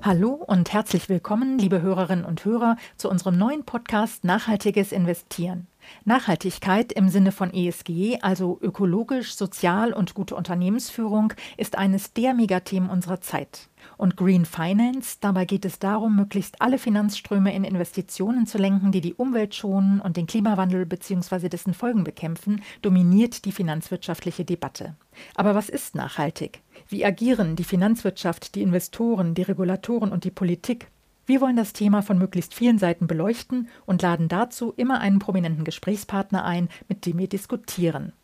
Hallo und herzlich willkommen, liebe Hörerinnen und Hörer, zu unserem neuen Podcast Nachhaltiges Investieren. Nachhaltigkeit im Sinne von ESG, also ökologisch, sozial und gute Unternehmensführung, ist eines der Megathemen unserer Zeit. Und Green Finance, dabei geht es darum, möglichst alle Finanzströme in Investitionen zu lenken, die die Umwelt schonen und den Klimawandel bzw. dessen Folgen bekämpfen, dominiert die finanzwirtschaftliche Debatte. Aber was ist nachhaltig? Wie agieren die Finanzwirtschaft, die Investoren, die Regulatoren und die Politik? Wir wollen das Thema von möglichst vielen Seiten beleuchten und laden dazu immer einen prominenten Gesprächspartner ein, mit dem wir diskutieren.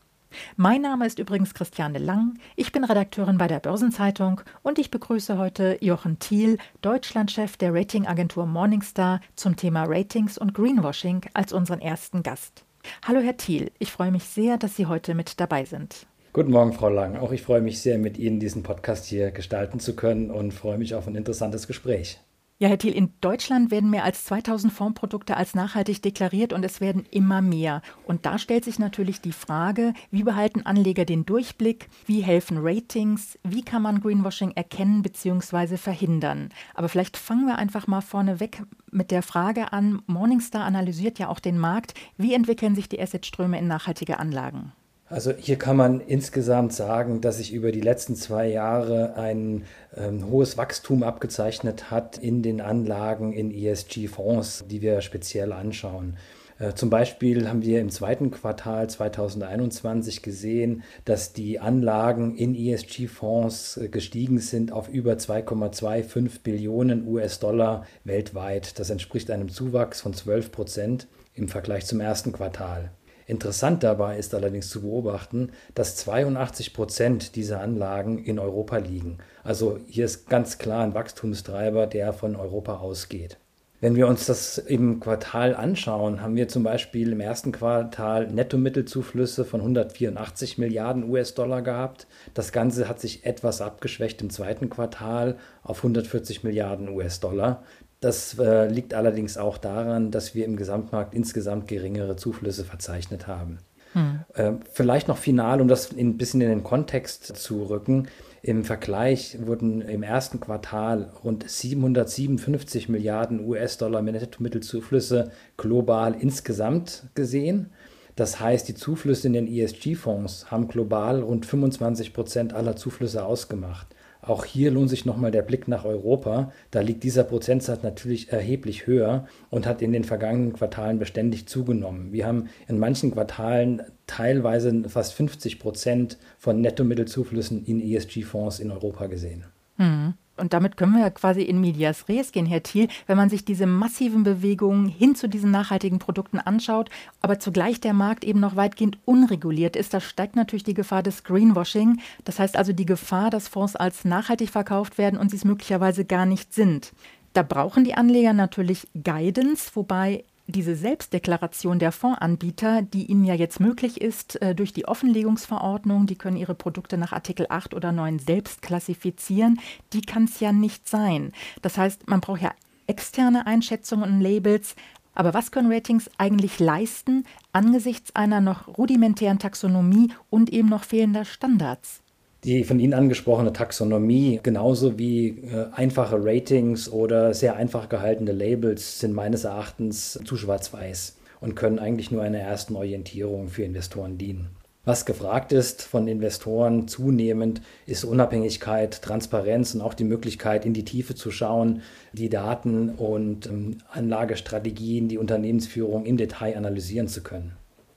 Mein Name ist übrigens Christiane Lang, ich bin Redakteurin bei der Börsenzeitung und ich begrüße heute Jochen Thiel, Deutschlandchef der Ratingagentur Morningstar, zum Thema Ratings und Greenwashing als unseren ersten Gast. Hallo Herr Thiel, ich freue mich sehr, dass Sie heute mit dabei sind. Guten Morgen, Frau Lang. Auch ich freue mich sehr, mit Ihnen diesen Podcast hier gestalten zu können und freue mich auf ein interessantes Gespräch. Ja, Herr Thiel, in Deutschland werden mehr als 2000 Fondsprodukte als nachhaltig deklariert und es werden immer mehr. Und da stellt sich natürlich die Frage, wie behalten Anleger den Durchblick? Wie helfen Ratings? Wie kann man Greenwashing erkennen bzw. verhindern? Aber vielleicht fangen wir einfach mal vorneweg mit der Frage an. Morningstar analysiert ja auch den Markt. Wie entwickeln sich die Assetströme in nachhaltige Anlagen? Also hier kann man insgesamt sagen, dass sich über die letzten zwei Jahre ein ähm, hohes Wachstum abgezeichnet hat in den Anlagen in ESG-Fonds, die wir speziell anschauen. Äh, zum Beispiel haben wir im zweiten Quartal 2021 gesehen, dass die Anlagen in ESG-Fonds äh, gestiegen sind auf über 2,25 Billionen US-Dollar weltweit. Das entspricht einem Zuwachs von 12 Prozent im Vergleich zum ersten Quartal. Interessant dabei ist allerdings zu beobachten, dass 82 Prozent dieser Anlagen in Europa liegen. Also hier ist ganz klar ein Wachstumstreiber, der von Europa ausgeht. Wenn wir uns das im Quartal anschauen, haben wir zum Beispiel im ersten Quartal Nettomittelzuflüsse von 184 Milliarden US-Dollar gehabt. Das Ganze hat sich etwas abgeschwächt im zweiten Quartal auf 140 Milliarden US-Dollar. Das äh, liegt allerdings auch daran, dass wir im Gesamtmarkt insgesamt geringere Zuflüsse verzeichnet haben. Hm. Äh, vielleicht noch final, um das ein bisschen in den Kontext zu rücken. Im Vergleich wurden im ersten Quartal rund 757 Milliarden US-Dollar Nettomittelzuflüsse global insgesamt gesehen. Das heißt, die Zuflüsse in den ESG-Fonds haben global rund 25 Prozent aller Zuflüsse ausgemacht. Auch hier lohnt sich nochmal der Blick nach Europa. Da liegt dieser Prozentsatz natürlich erheblich höher und hat in den vergangenen Quartalen beständig zugenommen. Wir haben in manchen Quartalen teilweise fast 50 Prozent von Nettomittelzuflüssen in ESG-Fonds in Europa gesehen. Mhm. Und damit können wir ja quasi in medias res gehen, Herr Thiel, wenn man sich diese massiven Bewegungen hin zu diesen nachhaltigen Produkten anschaut, aber zugleich der Markt eben noch weitgehend unreguliert ist, da steigt natürlich die Gefahr des Greenwashing. Das heißt also die Gefahr, dass Fonds als nachhaltig verkauft werden und sie es möglicherweise gar nicht sind. Da brauchen die Anleger natürlich Guidance, wobei diese Selbstdeklaration der Fondsanbieter, die ihnen ja jetzt möglich ist äh, durch die Offenlegungsverordnung, die können ihre Produkte nach Artikel 8 oder 9 selbst klassifizieren, die kann es ja nicht sein. Das heißt, man braucht ja externe Einschätzungen und Labels. Aber was können Ratings eigentlich leisten angesichts einer noch rudimentären Taxonomie und eben noch fehlender Standards? Die von Ihnen angesprochene Taxonomie, genauso wie äh, einfache Ratings oder sehr einfach gehaltene Labels, sind meines Erachtens zu schwarz-weiß und können eigentlich nur einer ersten Orientierung für Investoren dienen. Was gefragt ist von Investoren zunehmend, ist Unabhängigkeit, Transparenz und auch die Möglichkeit, in die Tiefe zu schauen, die Daten und ähm, Anlagestrategien, die Unternehmensführung im Detail analysieren zu können.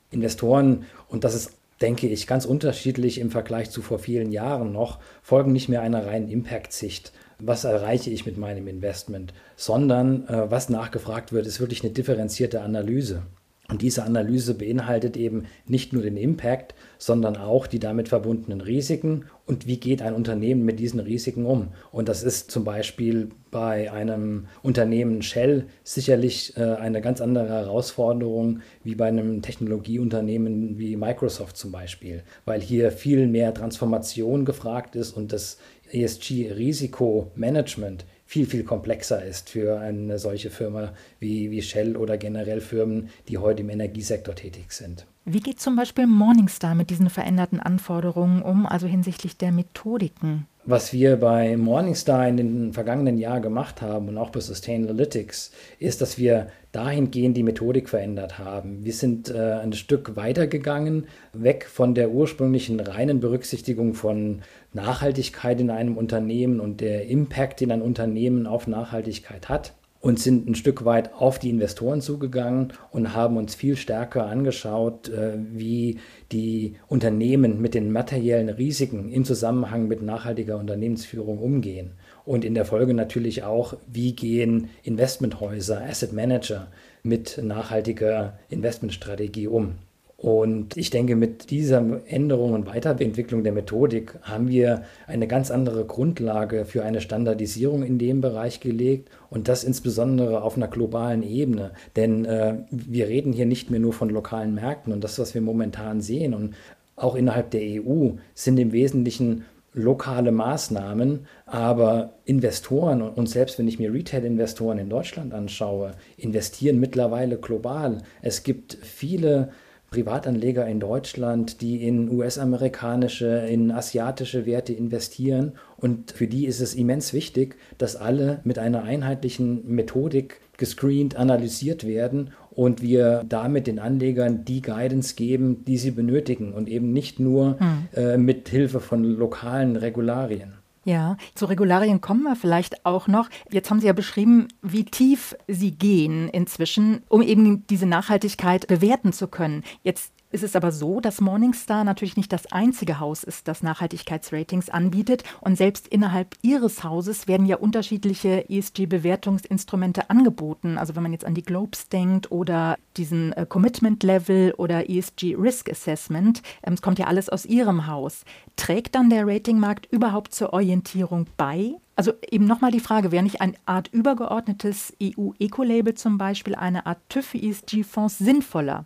Investoren, und das ist denke ich, ganz unterschiedlich im Vergleich zu vor vielen Jahren noch, folgen nicht mehr einer reinen Impact-Sicht. Was erreiche ich mit meinem Investment? Sondern äh, was nachgefragt wird, ist wirklich eine differenzierte Analyse. Und diese Analyse beinhaltet eben nicht nur den Impact, sondern auch die damit verbundenen Risiken und wie geht ein Unternehmen mit diesen Risiken um. Und das ist zum Beispiel bei einem Unternehmen Shell sicherlich äh, eine ganz andere Herausforderung wie bei einem Technologieunternehmen wie Microsoft zum Beispiel, weil hier viel mehr Transformation gefragt ist und das ESG-Risikomanagement viel, viel komplexer ist für eine solche Firma wie, wie Shell oder generell Firmen, die heute im Energiesektor tätig sind. Wie geht zum Beispiel Morningstar mit diesen veränderten Anforderungen um, also hinsichtlich der Methodiken? Was wir bei Morningstar in den vergangenen Jahren gemacht haben und auch bei Sustainalytics, ist, dass wir dahingehend die Methodik verändert haben. Wir sind äh, ein Stück weitergegangen, weg von der ursprünglichen reinen Berücksichtigung von Nachhaltigkeit in einem Unternehmen und der Impact, den ein Unternehmen auf Nachhaltigkeit hat und sind ein Stück weit auf die Investoren zugegangen und haben uns viel stärker angeschaut, äh, wie die Unternehmen mit den materiellen Risiken im Zusammenhang mit nachhaltiger Unternehmensführung umgehen. Und in der Folge natürlich auch, wie gehen Investmenthäuser, Asset Manager mit nachhaltiger Investmentstrategie um. Und ich denke, mit dieser Änderung und Weiterentwicklung der Methodik haben wir eine ganz andere Grundlage für eine Standardisierung in dem Bereich gelegt und das insbesondere auf einer globalen Ebene. Denn äh, wir reden hier nicht mehr nur von lokalen Märkten und das, was wir momentan sehen und auch innerhalb der EU sind im Wesentlichen lokale Maßnahmen, aber Investoren und selbst wenn ich mir Retail-Investoren in Deutschland anschaue, investieren mittlerweile global. Es gibt viele Privatanleger in Deutschland, die in US-amerikanische, in asiatische Werte investieren. Und für die ist es immens wichtig, dass alle mit einer einheitlichen Methodik gescreent, analysiert werden und wir damit den Anlegern die Guidance geben, die sie benötigen und eben nicht nur hm. äh, mit Hilfe von lokalen Regularien. Ja, zu Regularien kommen wir vielleicht auch noch. Jetzt haben Sie ja beschrieben, wie tief Sie gehen inzwischen, um eben diese Nachhaltigkeit bewerten zu können. Jetzt ist es aber so, dass Morningstar natürlich nicht das einzige Haus ist, das Nachhaltigkeitsratings anbietet. Und selbst innerhalb ihres Hauses werden ja unterschiedliche ESG-Bewertungsinstrumente angeboten. Also wenn man jetzt an die Globes denkt oder diesen äh, Commitment Level oder ESG Risk Assessment, ähm, es kommt ja alles aus ihrem Haus. Trägt dann der Ratingmarkt überhaupt zur Orientierung bei? Also eben nochmal die Frage, wäre nicht eine Art übergeordnetes EU-Eco-Label zum Beispiel, eine Art TÜV für ESG-Fonds sinnvoller?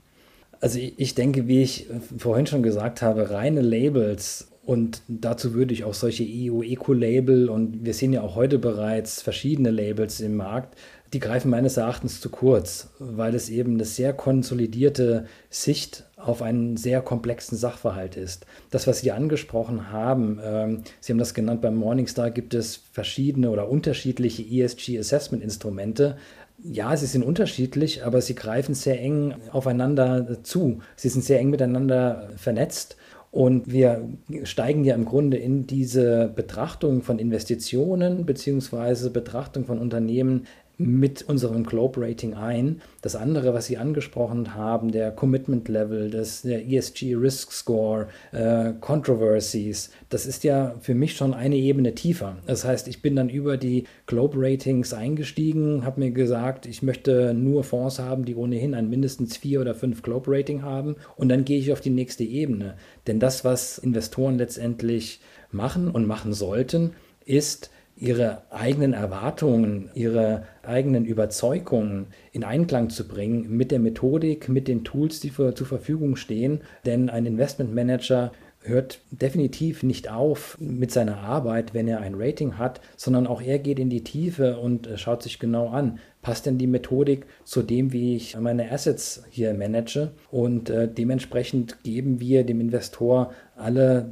Also ich denke, wie ich vorhin schon gesagt habe, reine Labels und dazu würde ich auch solche EU-Eco-Label und wir sehen ja auch heute bereits verschiedene Labels im Markt, die greifen meines Erachtens zu kurz, weil es eben eine sehr konsolidierte Sicht auf einen sehr komplexen Sachverhalt ist. Das, was Sie angesprochen haben, ähm, Sie haben das genannt, beim Morningstar gibt es verschiedene oder unterschiedliche ESG-Assessment-Instrumente, ja, sie sind unterschiedlich, aber sie greifen sehr eng aufeinander zu. Sie sind sehr eng miteinander vernetzt. Und wir steigen ja im Grunde in diese Betrachtung von Investitionen beziehungsweise Betrachtung von Unternehmen mit unserem Globe Rating ein. Das andere, was Sie angesprochen haben, der Commitment Level, das, der ESG Risk Score, äh, Controversies, das ist ja für mich schon eine Ebene tiefer. Das heißt, ich bin dann über die Globe Ratings eingestiegen, habe mir gesagt, ich möchte nur Fonds haben, die ohnehin ein mindestens vier oder fünf Globe Rating haben und dann gehe ich auf die nächste Ebene. Denn das, was Investoren letztendlich machen und machen sollten, ist, ihre eigenen Erwartungen, ihre eigenen Überzeugungen in Einklang zu bringen mit der Methodik, mit den Tools, die für, zur Verfügung stehen. Denn ein Investmentmanager hört definitiv nicht auf mit seiner Arbeit, wenn er ein Rating hat, sondern auch er geht in die Tiefe und äh, schaut sich genau an, passt denn die Methodik zu dem, wie ich meine Assets hier manage und äh, dementsprechend geben wir dem Investor alle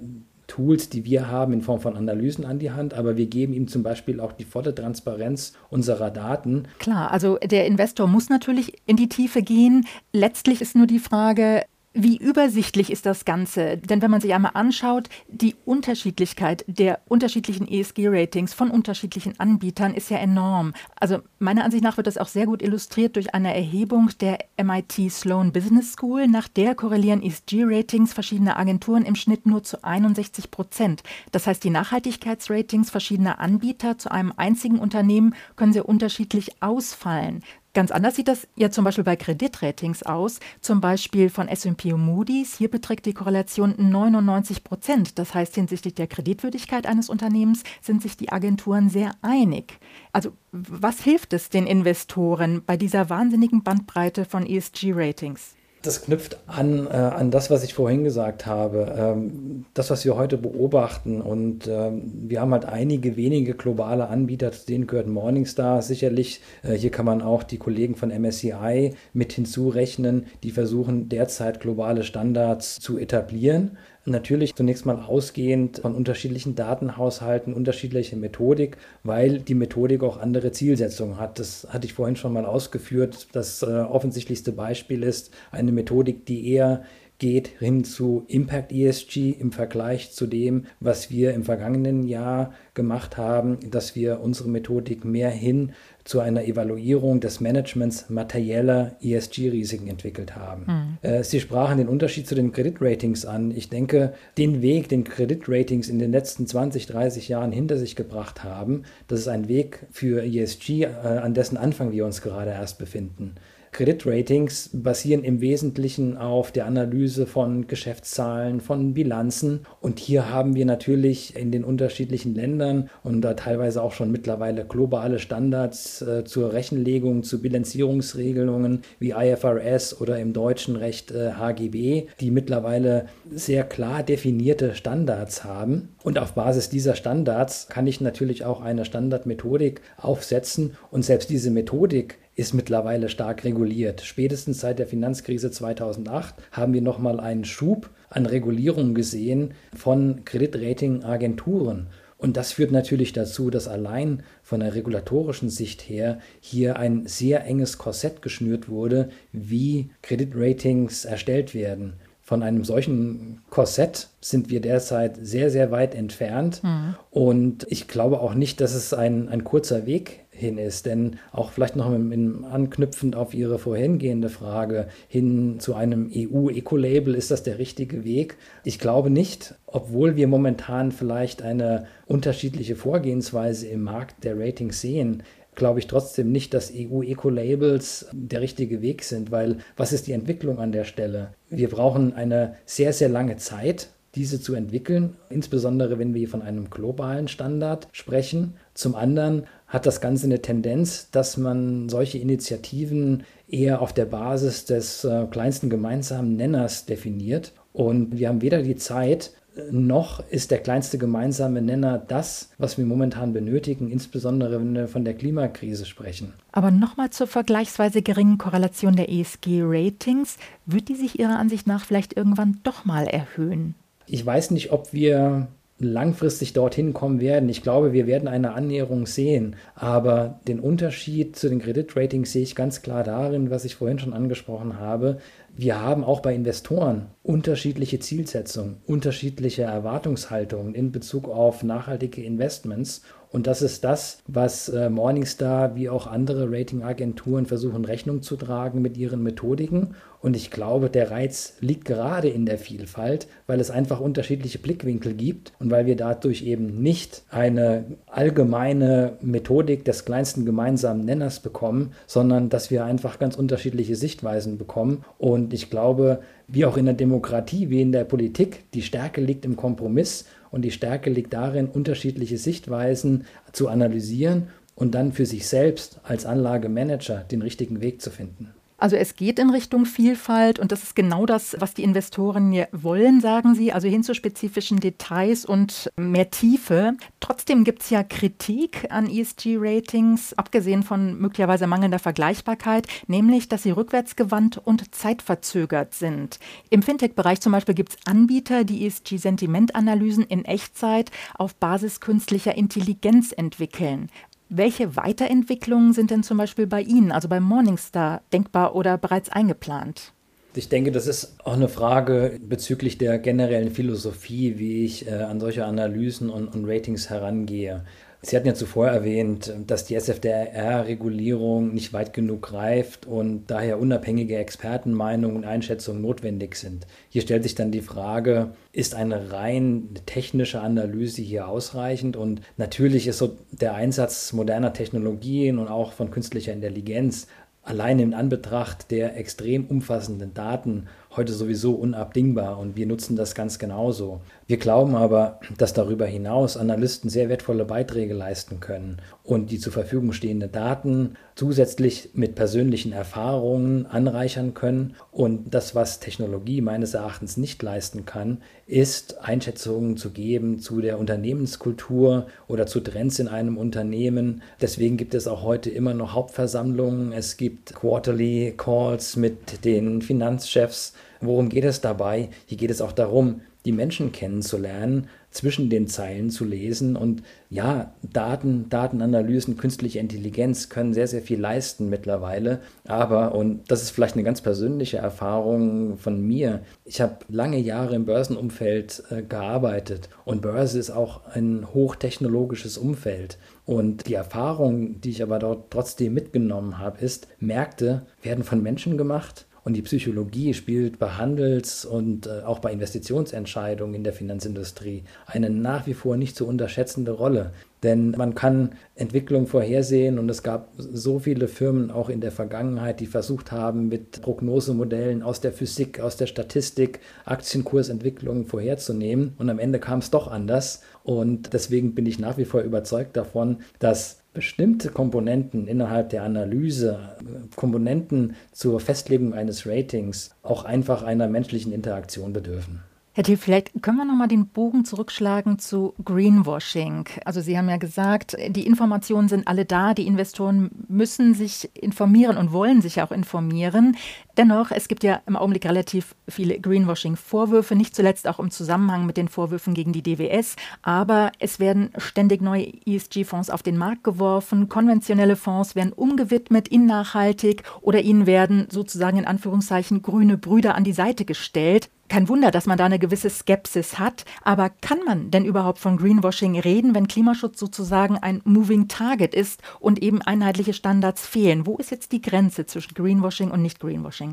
Tools, die wir haben in Form von Analysen an die Hand, aber wir geben ihm zum Beispiel auch die volle Transparenz unserer Daten. Klar, also der Investor muss natürlich in die Tiefe gehen. Letztlich ist nur die Frage, wie übersichtlich ist das Ganze? Denn wenn man sich einmal anschaut, die Unterschiedlichkeit der unterschiedlichen ESG-Ratings von unterschiedlichen Anbietern ist ja enorm. Also meiner Ansicht nach wird das auch sehr gut illustriert durch eine Erhebung der MIT Sloan Business School, nach der korrelieren ESG-Ratings verschiedener Agenturen im Schnitt nur zu 61 Prozent. Das heißt, die Nachhaltigkeitsratings verschiedener Anbieter zu einem einzigen Unternehmen können sehr unterschiedlich ausfallen. Ganz anders sieht das ja zum Beispiel bei Kreditratings aus, zum Beispiel von S&P und Moody's. Hier beträgt die Korrelation 99 Prozent. Das heißt, hinsichtlich der Kreditwürdigkeit eines Unternehmens sind sich die Agenturen sehr einig. Also was hilft es den Investoren bei dieser wahnsinnigen Bandbreite von ESG-Ratings? Das knüpft an, äh, an das, was ich vorhin gesagt habe. Ähm, das, was wir heute beobachten. Und ähm, wir haben halt einige wenige globale Anbieter, zu denen gehört Morningstar sicherlich. Äh, hier kann man auch die Kollegen von MSCI mit hinzurechnen, die versuchen derzeit globale Standards zu etablieren. Natürlich zunächst mal ausgehend von unterschiedlichen Datenhaushalten, unterschiedliche Methodik, weil die Methodik auch andere Zielsetzungen hat. Das hatte ich vorhin schon mal ausgeführt. Das äh, offensichtlichste Beispiel ist eine Methodik, die eher geht hin zu Impact ESG im Vergleich zu dem, was wir im vergangenen Jahr gemacht haben, dass wir unsere Methodik mehr hin zu einer Evaluierung des Managements materieller ESG-Risiken entwickelt haben. Mhm. Sie sprachen den Unterschied zu den Kreditratings an. Ich denke, den Weg, den Kreditratings in den letzten 20, 30 Jahren hinter sich gebracht haben, das ist ein Weg für ESG, äh, an dessen Anfang wir uns gerade erst befinden. Kreditratings basieren im Wesentlichen auf der Analyse von Geschäftszahlen, von Bilanzen. Und hier haben wir natürlich in den unterschiedlichen Ländern und da teilweise auch schon mittlerweile globale Standards äh, zur Rechenlegung, zu Bilanzierungsregelungen wie IFRS oder im deutschen Recht äh, HGB, die mittlerweile sehr klar definierte Standards haben. Und auf Basis dieser Standards kann ich natürlich auch eine Standardmethodik aufsetzen. Und selbst diese Methodik ist mittlerweile stark reguliert. Spätestens seit der Finanzkrise 2008 haben wir nochmal einen Schub an Regulierung gesehen von Kreditratingagenturen. Und das führt natürlich dazu, dass allein von der regulatorischen Sicht her hier ein sehr enges Korsett geschnürt wurde, wie Kreditratings erstellt werden. Von einem solchen Korsett sind wir derzeit sehr, sehr weit entfernt. Mhm. Und ich glaube auch nicht, dass es ein, ein kurzer Weg hin ist. Denn auch vielleicht noch im, im, anknüpfend auf Ihre vorhingehende Frage hin zu einem EU-Eco-Label, ist das der richtige Weg? Ich glaube nicht, obwohl wir momentan vielleicht eine unterschiedliche Vorgehensweise im Markt der Ratings sehen glaube ich trotzdem nicht, dass EU-Eco-Labels der richtige Weg sind, weil was ist die Entwicklung an der Stelle? Wir brauchen eine sehr, sehr lange Zeit, diese zu entwickeln, insbesondere wenn wir von einem globalen Standard sprechen. Zum anderen hat das Ganze eine Tendenz, dass man solche Initiativen eher auf der Basis des äh, kleinsten gemeinsamen Nenners definiert. Und wir haben weder die Zeit, noch ist der kleinste gemeinsame Nenner das, was wir momentan benötigen, insbesondere wenn wir von der Klimakrise sprechen. Aber nochmal zur vergleichsweise geringen Korrelation der ESG-Ratings. Wird die sich Ihrer Ansicht nach vielleicht irgendwann doch mal erhöhen? Ich weiß nicht, ob wir langfristig dorthin kommen werden. Ich glaube, wir werden eine Annäherung sehen. Aber den Unterschied zu den Kreditratings sehe ich ganz klar darin, was ich vorhin schon angesprochen habe. Wir haben auch bei Investoren unterschiedliche Zielsetzungen, unterschiedliche Erwartungshaltungen in Bezug auf nachhaltige Investments. Und das ist das, was äh, Morningstar wie auch andere Ratingagenturen versuchen Rechnung zu tragen mit ihren Methodiken. Und ich glaube, der Reiz liegt gerade in der Vielfalt, weil es einfach unterschiedliche Blickwinkel gibt und weil wir dadurch eben nicht eine allgemeine Methodik des kleinsten gemeinsamen Nenners bekommen, sondern dass wir einfach ganz unterschiedliche Sichtweisen bekommen. Und ich glaube, wie auch in der Demokratie, wie in der Politik, die Stärke liegt im Kompromiss und die Stärke liegt darin, unterschiedliche Sichtweisen zu analysieren und dann für sich selbst als Anlagemanager den richtigen Weg zu finden. Also es geht in Richtung Vielfalt und das ist genau das, was die Investoren wollen, sagen sie, also hin zu spezifischen Details und mehr Tiefe. Trotzdem gibt es ja Kritik an ESG-Ratings, abgesehen von möglicherweise mangelnder Vergleichbarkeit, nämlich, dass sie rückwärtsgewandt und zeitverzögert sind. Im Fintech-Bereich zum Beispiel gibt es Anbieter, die ESG-Sentimentanalysen in Echtzeit auf Basis künstlicher Intelligenz entwickeln. Welche Weiterentwicklungen sind denn zum Beispiel bei Ihnen, also bei Morningstar, denkbar oder bereits eingeplant? Ich denke, das ist auch eine Frage bezüglich der generellen Philosophie, wie ich äh, an solche Analysen und, und Ratings herangehe. Sie hatten ja zuvor erwähnt, dass die SFDR-Regulierung nicht weit genug greift und daher unabhängige Expertenmeinungen und Einschätzungen notwendig sind. Hier stellt sich dann die Frage, ist eine rein technische Analyse hier ausreichend? Und natürlich ist so der Einsatz moderner Technologien und auch von künstlicher Intelligenz allein in Anbetracht der extrem umfassenden Daten heute sowieso unabdingbar und wir nutzen das ganz genauso. Wir glauben aber, dass darüber hinaus Analysten sehr wertvolle Beiträge leisten können und die zur Verfügung stehenden Daten zusätzlich mit persönlichen Erfahrungen anreichern können. Und das, was Technologie meines Erachtens nicht leisten kann, ist Einschätzungen zu geben zu der Unternehmenskultur oder zu Trends in einem Unternehmen. Deswegen gibt es auch heute immer noch Hauptversammlungen. Es gibt Quarterly Calls mit den Finanzchefs. Worum geht es dabei? Hier geht es auch darum, die Menschen kennenzulernen, zwischen den Zeilen zu lesen. Und ja, Daten, Datenanalysen, künstliche Intelligenz können sehr, sehr viel leisten mittlerweile. Aber, und das ist vielleicht eine ganz persönliche Erfahrung von mir, ich habe lange Jahre im Börsenumfeld äh, gearbeitet und Börse ist auch ein hochtechnologisches Umfeld. Und die Erfahrung, die ich aber dort trotzdem mitgenommen habe, ist, Märkte werden von Menschen gemacht und die Psychologie spielt bei Handels- und äh, auch bei Investitionsentscheidungen in der Finanzindustrie eine nach wie vor nicht zu unterschätzende Rolle. Denn man kann Entwicklung vorhersehen und es gab so viele Firmen auch in der Vergangenheit, die versucht haben, mit Prognosemodellen aus der Physik, aus der Statistik Aktienkursentwicklungen vorherzunehmen. Und am Ende kam es doch anders. Und deswegen bin ich nach wie vor überzeugt davon, dass bestimmte Komponenten innerhalb der Analyse, Komponenten zur Festlegung eines Ratings auch einfach einer menschlichen Interaktion bedürfen. Herr Thiel, vielleicht können wir nochmal den Bogen zurückschlagen zu Greenwashing. Also Sie haben ja gesagt, die Informationen sind alle da, die Investoren müssen sich informieren und wollen sich auch informieren. Dennoch, es gibt ja im Augenblick relativ viele Greenwashing-Vorwürfe, nicht zuletzt auch im Zusammenhang mit den Vorwürfen gegen die DWS. Aber es werden ständig neue ESG-Fonds auf den Markt geworfen, konventionelle Fonds werden umgewidmet in nachhaltig oder ihnen werden sozusagen in Anführungszeichen grüne Brüder an die Seite gestellt. Kein Wunder, dass man da eine gewisse Skepsis hat. Aber kann man denn überhaupt von Greenwashing reden, wenn Klimaschutz sozusagen ein Moving Target ist und eben einheitliche Standards fehlen? Wo ist jetzt die Grenze zwischen Greenwashing und Nicht-Greenwashing?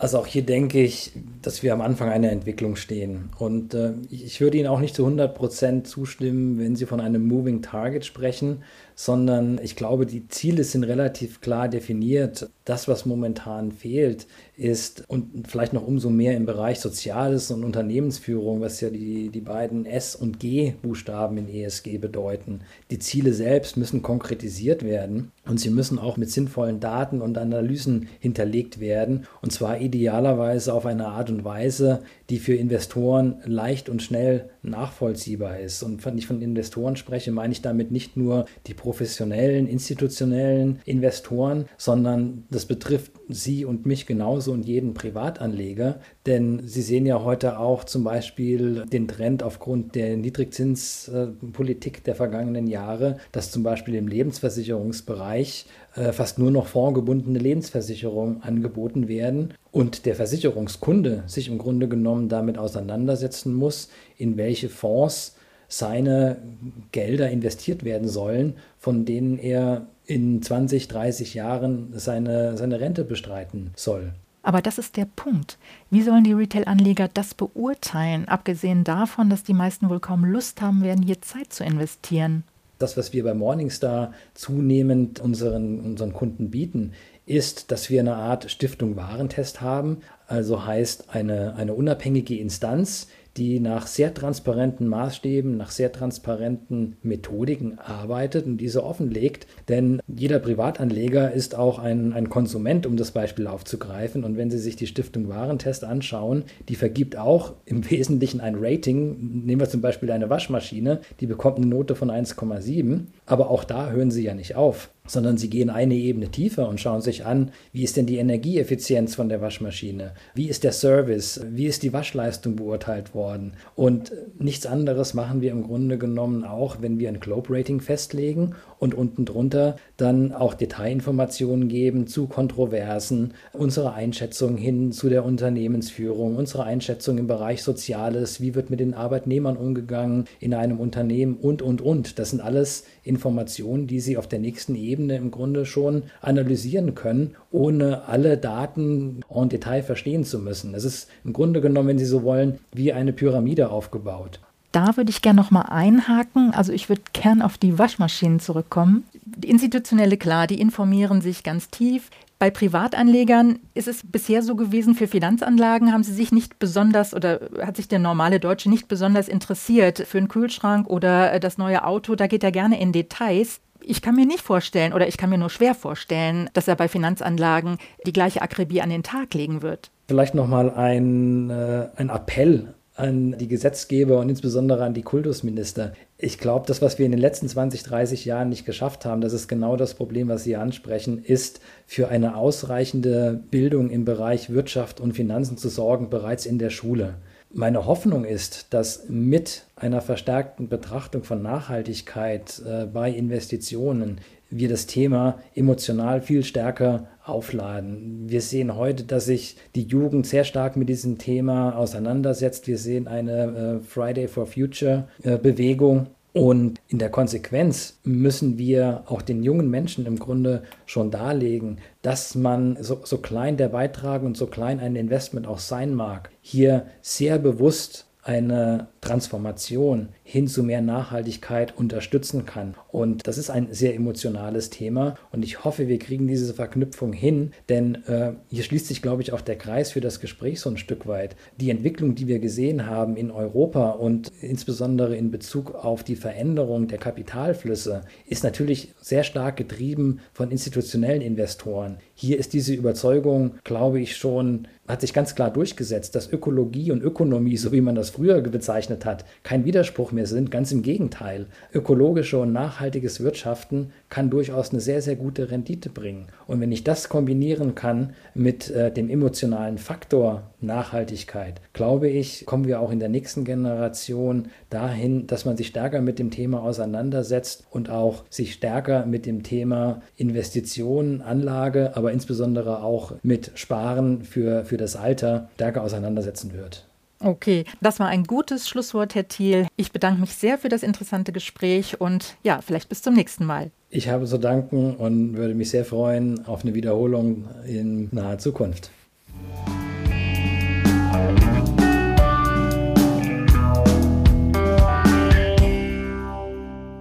Also auch hier denke ich, dass wir am Anfang einer Entwicklung stehen. Und äh, ich würde Ihnen auch nicht zu 100 Prozent zustimmen, wenn Sie von einem Moving Target sprechen, sondern ich glaube, die Ziele sind relativ klar definiert. Das, was momentan fehlt, ist und vielleicht noch umso mehr im Bereich Soziales und Unternehmensführung, was ja die, die beiden S- und G-Buchstaben in ESG bedeuten. Die Ziele selbst müssen konkretisiert werden und sie müssen auch mit sinnvollen Daten und Analysen hinterlegt werden und zwar idealerweise auf eine Art und Weise, die für Investoren leicht und schnell nachvollziehbar ist. Und wenn ich von Investoren spreche, meine ich damit nicht nur die professionellen, institutionellen Investoren, sondern das betrifft Sie und mich genauso und jeden Privatanleger. Denn Sie sehen ja heute auch zum Beispiel den Trend aufgrund der Niedrigzinspolitik der vergangenen Jahre, dass zum Beispiel im Lebensversicherungsbereich äh, fast nur noch fondgebundene Lebensversicherungen angeboten werden und der Versicherungskunde sich im Grunde genommen damit auseinandersetzen muss, in welche Fonds seine Gelder investiert werden sollen, von denen er in 20, 30 Jahren seine, seine Rente bestreiten soll. Aber das ist der Punkt. Wie sollen die Retail-Anleger das beurteilen, abgesehen davon, dass die meisten wohl kaum Lust haben werden, hier Zeit zu investieren? Das, was wir bei Morningstar zunehmend unseren, unseren Kunden bieten, ist, dass wir eine Art Stiftung Warentest haben, also heißt eine, eine unabhängige Instanz, die nach sehr transparenten Maßstäben, nach sehr transparenten Methodiken arbeitet und diese offenlegt. Denn jeder Privatanleger ist auch ein, ein Konsument, um das Beispiel aufzugreifen. Und wenn Sie sich die Stiftung Warentest anschauen, die vergibt auch im Wesentlichen ein Rating. Nehmen wir zum Beispiel eine Waschmaschine, die bekommt eine Note von 1,7. Aber auch da hören Sie ja nicht auf sondern sie gehen eine Ebene tiefer und schauen sich an, wie ist denn die Energieeffizienz von der Waschmaschine, wie ist der Service, wie ist die Waschleistung beurteilt worden. Und nichts anderes machen wir im Grunde genommen auch, wenn wir ein Globe Rating festlegen und unten drunter dann auch Detailinformationen geben zu Kontroversen, unsere Einschätzung hin zu der Unternehmensführung, unsere Einschätzung im Bereich Soziales, wie wird mit den Arbeitnehmern umgegangen in einem Unternehmen und, und, und. Das sind alles Informationen, die Sie auf der nächsten Ebene im Grunde schon analysieren können, ohne alle Daten en Detail verstehen zu müssen. Es ist im Grunde genommen, wenn Sie so wollen, wie eine Pyramide aufgebaut. Da würde ich gerne noch mal einhaken. Also ich würde gern auf die Waschmaschinen zurückkommen. Die Institutionelle, klar, die informieren sich ganz tief. Bei Privatanlegern ist es bisher so gewesen, für Finanzanlagen haben sie sich nicht besonders oder hat sich der normale Deutsche nicht besonders interessiert für einen Kühlschrank oder das neue Auto. Da geht er gerne in Details. Ich kann mir nicht vorstellen oder ich kann mir nur schwer vorstellen, dass er bei Finanzanlagen die gleiche Akribie an den Tag legen wird. Vielleicht nochmal ein, äh, ein Appell an die Gesetzgeber und insbesondere an die Kultusminister. Ich glaube, das, was wir in den letzten 20, 30 Jahren nicht geschafft haben, das ist genau das Problem, was Sie ansprechen, ist für eine ausreichende Bildung im Bereich Wirtschaft und Finanzen zu sorgen, bereits in der Schule. Meine Hoffnung ist, dass mit einer verstärkten Betrachtung von Nachhaltigkeit äh, bei Investitionen wir das Thema emotional viel stärker aufladen. Wir sehen heute, dass sich die Jugend sehr stark mit diesem Thema auseinandersetzt. Wir sehen eine äh, Friday for Future äh, Bewegung. Und in der Konsequenz müssen wir auch den jungen Menschen im Grunde schon darlegen, dass man, so, so klein der Beitrag und so klein ein Investment auch sein mag, hier sehr bewusst eine Transformation hin zu mehr Nachhaltigkeit unterstützen kann. Und das ist ein sehr emotionales Thema und ich hoffe, wir kriegen diese Verknüpfung hin, denn äh, hier schließt sich, glaube ich, auch der Kreis für das Gespräch so ein Stück weit. Die Entwicklung, die wir gesehen haben in Europa und insbesondere in Bezug auf die Veränderung der Kapitalflüsse, ist natürlich sehr stark getrieben von institutionellen Investoren. Hier ist diese Überzeugung, glaube ich, schon hat sich ganz klar durchgesetzt, dass Ökologie und Ökonomie, so wie man das früher bezeichnet hat, kein Widerspruch mehr sind. Ganz im Gegenteil. Ökologische und nachhaltiges Wirtschaften kann durchaus eine sehr, sehr gute Rendite bringen. Und wenn ich das kombinieren kann mit äh, dem emotionalen Faktor Nachhaltigkeit, glaube ich, kommen wir auch in der nächsten Generation dahin, dass man sich stärker mit dem Thema auseinandersetzt und auch sich stärker mit dem Thema Investitionen, Anlage, aber insbesondere auch mit Sparen für, für das Alter stärker auseinandersetzen wird. Okay, das war ein gutes Schlusswort, Herr Thiel. Ich bedanke mich sehr für das interessante Gespräch und ja, vielleicht bis zum nächsten Mal. Ich habe zu danken und würde mich sehr freuen auf eine Wiederholung in naher Zukunft.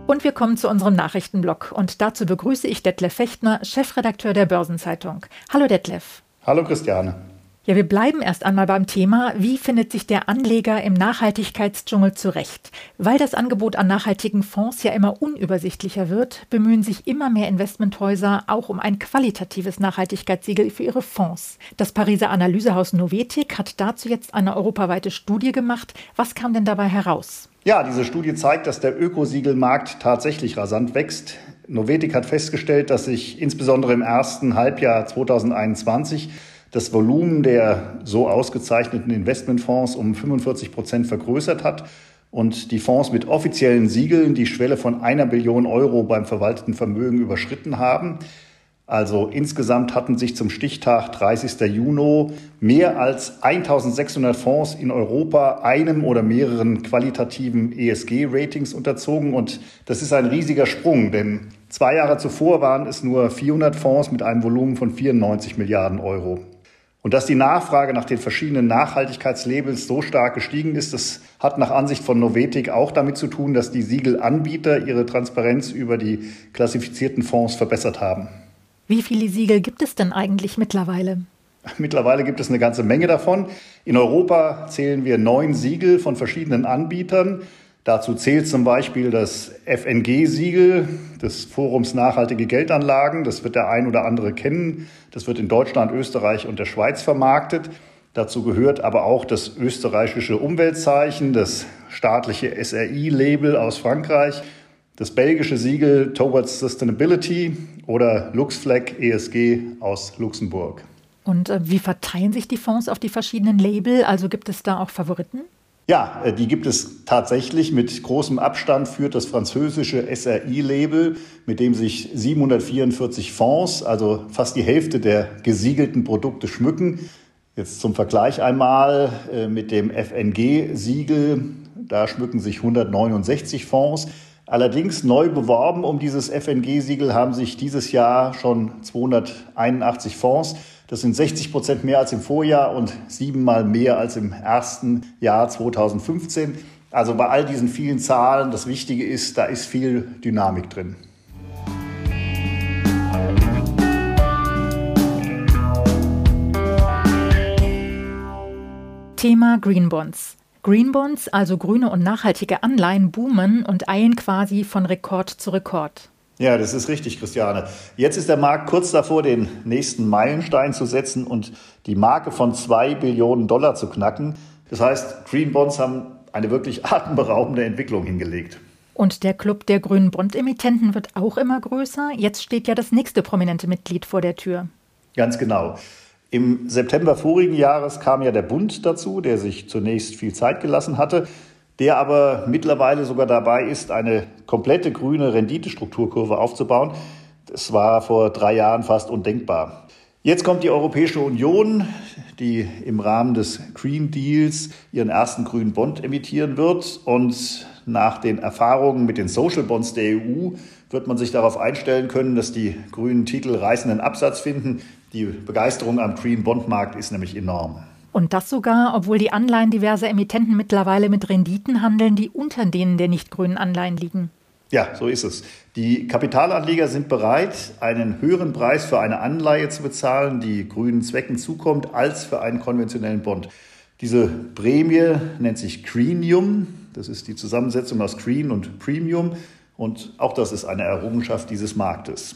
Und wir kommen zu unserem Nachrichtenblock. Und dazu begrüße ich Detlef Fechtner, Chefredakteur der Börsenzeitung. Hallo Detlef. Hallo Christiane. Ja, wir bleiben erst einmal beim Thema, wie findet sich der Anleger im Nachhaltigkeitsdschungel zurecht? Weil das Angebot an nachhaltigen Fonds ja immer unübersichtlicher wird, bemühen sich immer mehr Investmenthäuser auch um ein qualitatives Nachhaltigkeitssiegel für ihre Fonds. Das Pariser Analysehaus Novetic hat dazu jetzt eine europaweite Studie gemacht. Was kam denn dabei heraus? Ja, diese Studie zeigt, dass der Ökosiegelmarkt tatsächlich rasant wächst. Novetic hat festgestellt, dass sich insbesondere im ersten Halbjahr 2021 das Volumen der so ausgezeichneten Investmentfonds um 45 Prozent vergrößert hat und die Fonds mit offiziellen Siegeln die Schwelle von einer Billion Euro beim verwalteten Vermögen überschritten haben. Also insgesamt hatten sich zum Stichtag 30. Juni mehr als 1600 Fonds in Europa einem oder mehreren qualitativen ESG-Ratings unterzogen. Und das ist ein riesiger Sprung, denn zwei Jahre zuvor waren es nur 400 Fonds mit einem Volumen von 94 Milliarden Euro. Und dass die Nachfrage nach den verschiedenen Nachhaltigkeitslabels so stark gestiegen ist, das hat nach Ansicht von Novetic auch damit zu tun, dass die Siegelanbieter ihre Transparenz über die klassifizierten Fonds verbessert haben. Wie viele Siegel gibt es denn eigentlich mittlerweile? Mittlerweile gibt es eine ganze Menge davon. In Europa zählen wir neun Siegel von verschiedenen Anbietern. Dazu zählt zum Beispiel das FNG-Siegel des Forums Nachhaltige Geldanlagen. Das wird der ein oder andere kennen. Das wird in Deutschland, Österreich und der Schweiz vermarktet. Dazu gehört aber auch das österreichische Umweltzeichen, das staatliche SRI-Label aus Frankreich, das belgische Siegel Towards Sustainability oder LuxFlag ESG aus Luxemburg. Und äh, wie verteilen sich die Fonds auf die verschiedenen Label? Also gibt es da auch Favoriten? Ja, äh, die gibt es tatsächlich. Mit großem Abstand führt das französische SRI-Label, mit dem sich 744 Fonds, also fast die Hälfte der gesiegelten Produkte schmücken. Jetzt zum Vergleich einmal äh, mit dem FNG-Siegel. Da schmücken sich 169 Fonds. Allerdings neu beworben um dieses FNG-Siegel haben sich dieses Jahr schon 281 Fonds. Das sind 60 Prozent mehr als im Vorjahr und siebenmal mehr als im ersten Jahr 2015. Also bei all diesen vielen Zahlen, das Wichtige ist, da ist viel Dynamik drin. Thema Green Bonds. Green Bonds, also grüne und nachhaltige Anleihen, boomen und eilen quasi von Rekord zu Rekord. Ja, das ist richtig, Christiane. Jetzt ist der Markt kurz davor, den nächsten Meilenstein zu setzen und die Marke von zwei Billionen Dollar zu knacken. Das heißt, Green Bonds haben eine wirklich atemberaubende Entwicklung hingelegt. Und der Club der grünen Bond-Emittenten wird auch immer größer. Jetzt steht ja das nächste prominente Mitglied vor der Tür. Ganz genau. Im September vorigen Jahres kam ja der Bund dazu, der sich zunächst viel Zeit gelassen hatte, der aber mittlerweile sogar dabei ist, eine komplette grüne Renditestrukturkurve aufzubauen. Das war vor drei Jahren fast undenkbar. Jetzt kommt die Europäische Union, die im Rahmen des Green Deals ihren ersten grünen Bond emittieren wird. Und nach den Erfahrungen mit den Social Bonds der EU wird man sich darauf einstellen können, dass die grünen Titel reißenden Absatz finden. Die Begeisterung am Green Bond Markt ist nämlich enorm. Und das sogar, obwohl die Anleihen diverser Emittenten mittlerweile mit Renditen handeln, die unter denen der nicht grünen Anleihen liegen. Ja, so ist es. Die Kapitalanleger sind bereit, einen höheren Preis für eine Anleihe zu bezahlen, die grünen Zwecken zukommt, als für einen konventionellen Bond. Diese Prämie nennt sich Greenium. Das ist die Zusammensetzung aus Green und Premium. Und auch das ist eine Errungenschaft dieses Marktes.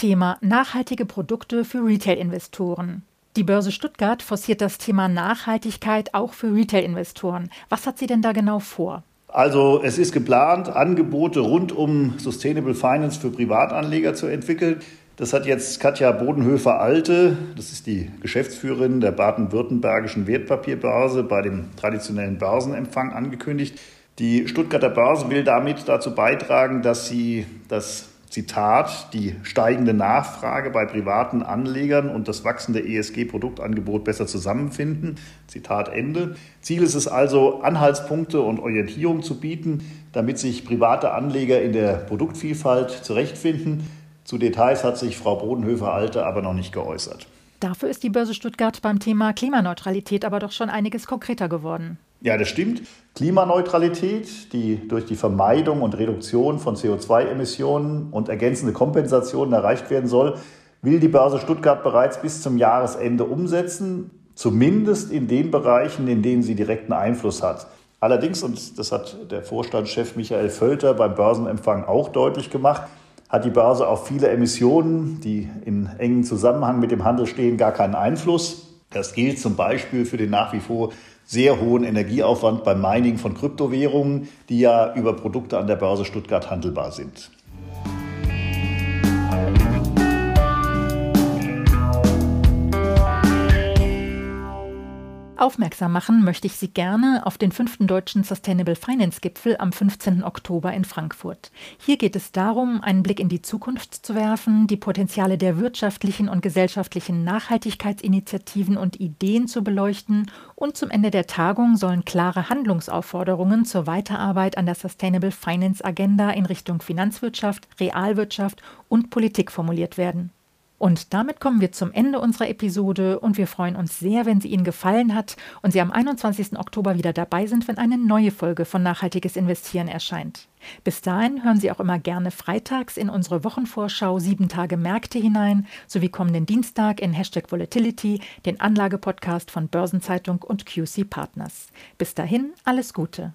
Thema nachhaltige Produkte für Retail-Investoren. Die Börse Stuttgart forciert das Thema Nachhaltigkeit auch für Retail-Investoren. Was hat sie denn da genau vor? Also es ist geplant, Angebote rund um Sustainable Finance für Privatanleger zu entwickeln. Das hat jetzt Katja Bodenhöfer-Alte, das ist die Geschäftsführerin der baden-württembergischen Wertpapierbörse, bei dem traditionellen Börsenempfang angekündigt. Die Stuttgarter Börse will damit dazu beitragen, dass sie das Zitat, die steigende Nachfrage bei privaten Anlegern und das wachsende ESG-Produktangebot besser zusammenfinden. Zitat Ende. Ziel ist es also, Anhaltspunkte und Orientierung zu bieten, damit sich private Anleger in der Produktvielfalt zurechtfinden. Zu Details hat sich Frau Bodenhöfer-Alte aber noch nicht geäußert. Dafür ist die Börse Stuttgart beim Thema Klimaneutralität aber doch schon einiges konkreter geworden. Ja, das stimmt. Klimaneutralität, die durch die Vermeidung und Reduktion von CO2-Emissionen und ergänzende Kompensationen erreicht werden soll, will die Börse Stuttgart bereits bis zum Jahresende umsetzen, zumindest in den Bereichen, in denen sie direkten Einfluss hat. Allerdings, und das hat der Vorstandschef Michael Völter beim Börsenempfang auch deutlich gemacht, hat die Börse auf viele Emissionen, die in engen Zusammenhang mit dem Handel stehen, gar keinen Einfluss. Das gilt zum Beispiel für den nach wie vor sehr hohen Energieaufwand beim Mining von Kryptowährungen, die ja über Produkte an der Börse Stuttgart handelbar sind. Aufmerksam machen möchte ich Sie gerne auf den fünften deutschen Sustainable Finance Gipfel am 15. Oktober in Frankfurt. Hier geht es darum, einen Blick in die Zukunft zu werfen, die Potenziale der wirtschaftlichen und gesellschaftlichen Nachhaltigkeitsinitiativen und Ideen zu beleuchten und zum Ende der Tagung sollen klare Handlungsaufforderungen zur Weiterarbeit an der Sustainable Finance Agenda in Richtung Finanzwirtschaft, Realwirtschaft und Politik formuliert werden. Und damit kommen wir zum Ende unserer Episode und wir freuen uns sehr, wenn sie Ihnen gefallen hat und Sie am 21. Oktober wieder dabei sind, wenn eine neue Folge von Nachhaltiges Investieren erscheint. Bis dahin hören Sie auch immer gerne freitags in unsere Wochenvorschau sieben Tage Märkte hinein, sowie kommenden Dienstag in Hashtag Volatility, den Anlagepodcast von Börsenzeitung und QC Partners. Bis dahin alles Gute.